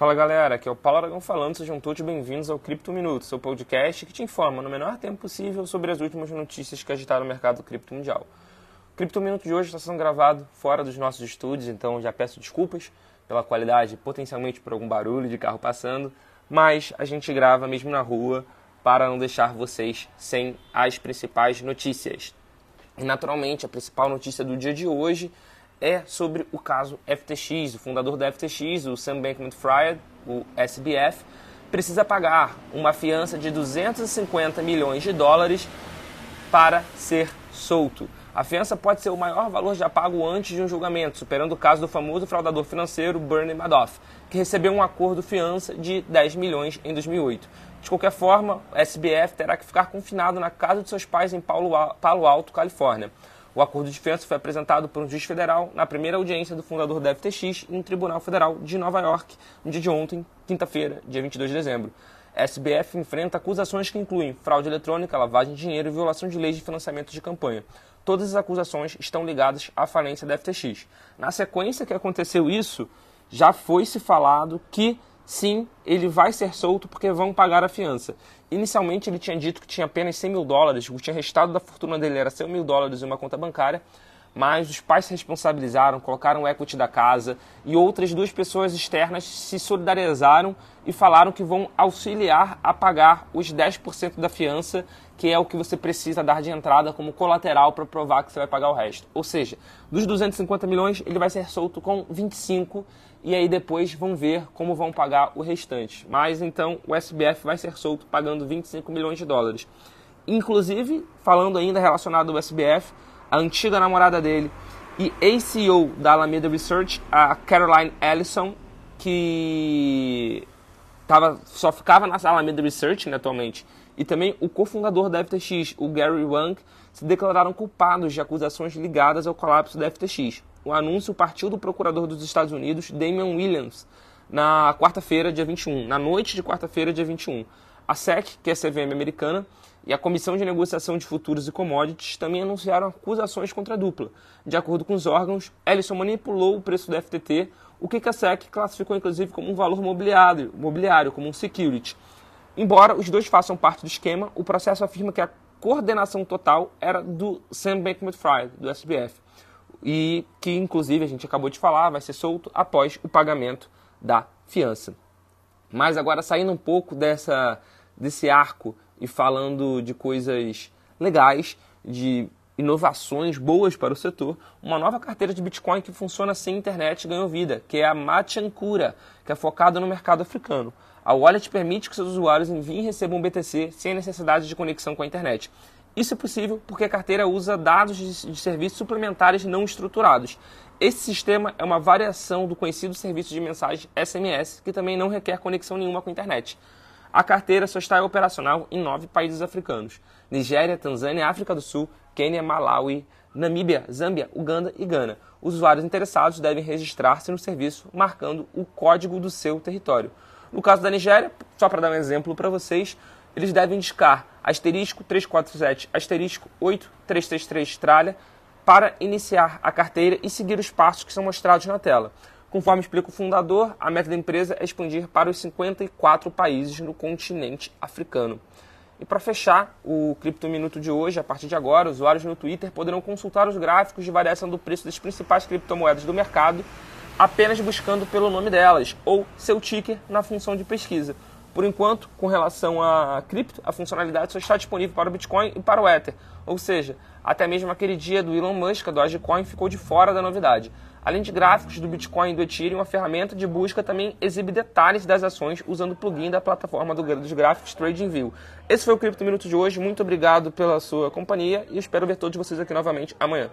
Fala galera, aqui é o Paulo Aragão falando, sejam todos bem-vindos ao Cripto Minuto, seu podcast que te informa no menor tempo possível sobre as últimas notícias que agitaram o mercado cripto mundial. O Cripto Minuto de hoje está sendo gravado fora dos nossos estúdios, então já peço desculpas pela qualidade, potencialmente por algum barulho de carro passando, mas a gente grava mesmo na rua para não deixar vocês sem as principais notícias. E naturalmente, a principal notícia do dia de hoje é sobre o caso FTX. O fundador da FTX, o Sam Bankman-Fried, o SBF, precisa pagar uma fiança de 250 milhões de dólares para ser solto. A fiança pode ser o maior valor já pago antes de um julgamento, superando o caso do famoso fraudador financeiro Bernie Madoff, que recebeu um acordo fiança de 10 milhões em 2008. De qualquer forma, o SBF terá que ficar confinado na casa de seus pais em Palo Alto, Califórnia. O acordo de fiança foi apresentado por um juiz federal na primeira audiência do fundador da FTX em um tribunal federal de Nova York, no dia de ontem, quinta-feira, dia 22 de dezembro. A SBF enfrenta acusações que incluem fraude eletrônica, lavagem de dinheiro e violação de leis de financiamento de campanha. Todas as acusações estão ligadas à falência da FTX. Na sequência que aconteceu isso, já foi se falado que sim, ele vai ser solto porque vão pagar a fiança. Inicialmente ele tinha dito que tinha apenas 100 mil dólares, o que tinha restado da fortuna dele era 100 mil dólares em uma conta bancária, mas os pais se responsabilizaram, colocaram o equity da casa e outras duas pessoas externas se solidarizaram e falaram que vão auxiliar a pagar os 10% da fiança, que é o que você precisa dar de entrada como colateral para provar que você vai pagar o resto. Ou seja, dos 250 milhões, ele vai ser solto com 25 e aí depois vão ver como vão pagar o restante. Mas então o SBF vai ser solto pagando 25 milhões de dólares. Inclusive, falando ainda relacionado ao SBF, a antiga namorada dele e ACO da Alameda Research, a Caroline Ellison, que tava, só ficava na Alameda Research né, atualmente, e também o cofundador da FTX, o Gary Wang, se declararam culpados de acusações ligadas ao colapso da FTX. O anúncio partiu do procurador dos Estados Unidos, Damian Williams, na quarta-feira, dia 21, na noite de quarta-feira, dia 21. A SEC, que é a CVM americana, e a Comissão de Negociação de Futuros e Commodities também anunciaram acusações contra a dupla. De acordo com os órgãos, Ellison manipulou o preço do FTT, o que a SEC classificou inclusive como um valor mobiliário, mobiliário como um security. Embora os dois façam parte do esquema, o processo afirma que a coordenação total era do Sam Bankman-Fried, do SBF, e que inclusive a gente acabou de falar, vai ser solto após o pagamento da fiança. Mas agora saindo um pouco dessa desse arco e falando de coisas legais, de inovações boas para o setor, uma nova carteira de Bitcoin que funciona sem internet ganhou vida, que é a Machankura, que é focada no mercado africano. A wallet permite que seus usuários enviem e recebam um BTC sem necessidade de conexão com a internet. Isso é possível porque a carteira usa dados de, serviços suplementares não estruturados. Esse sistema é uma variação do conhecido serviço de mensagem SMS, que também não requer conexão nenhuma com a internet. A carteira só está operacional em nove países africanos: Nigéria, Tanzânia, África do Sul, Quênia, Malawi, Namíbia, Zâmbia, Uganda e Gana. Os usuários interessados devem registrar-se no serviço marcando o código do seu território. No caso da Nigéria, só para dar um exemplo para vocês, eles devem indicar asterisco 347, asterisco 8333 tralha para iniciar a carteira e seguir os passos que são mostrados na tela. Conforme explica o fundador, a meta da empresa é expandir para os 54 países no continente africano. E para fechar o Cripto Minuto de hoje, a partir de agora, usuários no Twitter poderão consultar os gráficos de variação do preço das principais criptomoedas do mercado apenas buscando pelo nome delas ou seu ticker na função de pesquisa. Por enquanto, com relação a cripto, a funcionalidade só está disponível para o Bitcoin e para o Ether, ou seja, até mesmo aquele dia do Elon Musk, a Dogecoin, ficou de fora da novidade. Além de gráficos do Bitcoin e do Ethereum, a ferramenta de busca também exibe detalhes das ações usando o plugin da plataforma dos gráficos TradingView. Esse foi o Cripto Minuto de hoje. Muito obrigado pela sua companhia e espero ver todos vocês aqui novamente amanhã.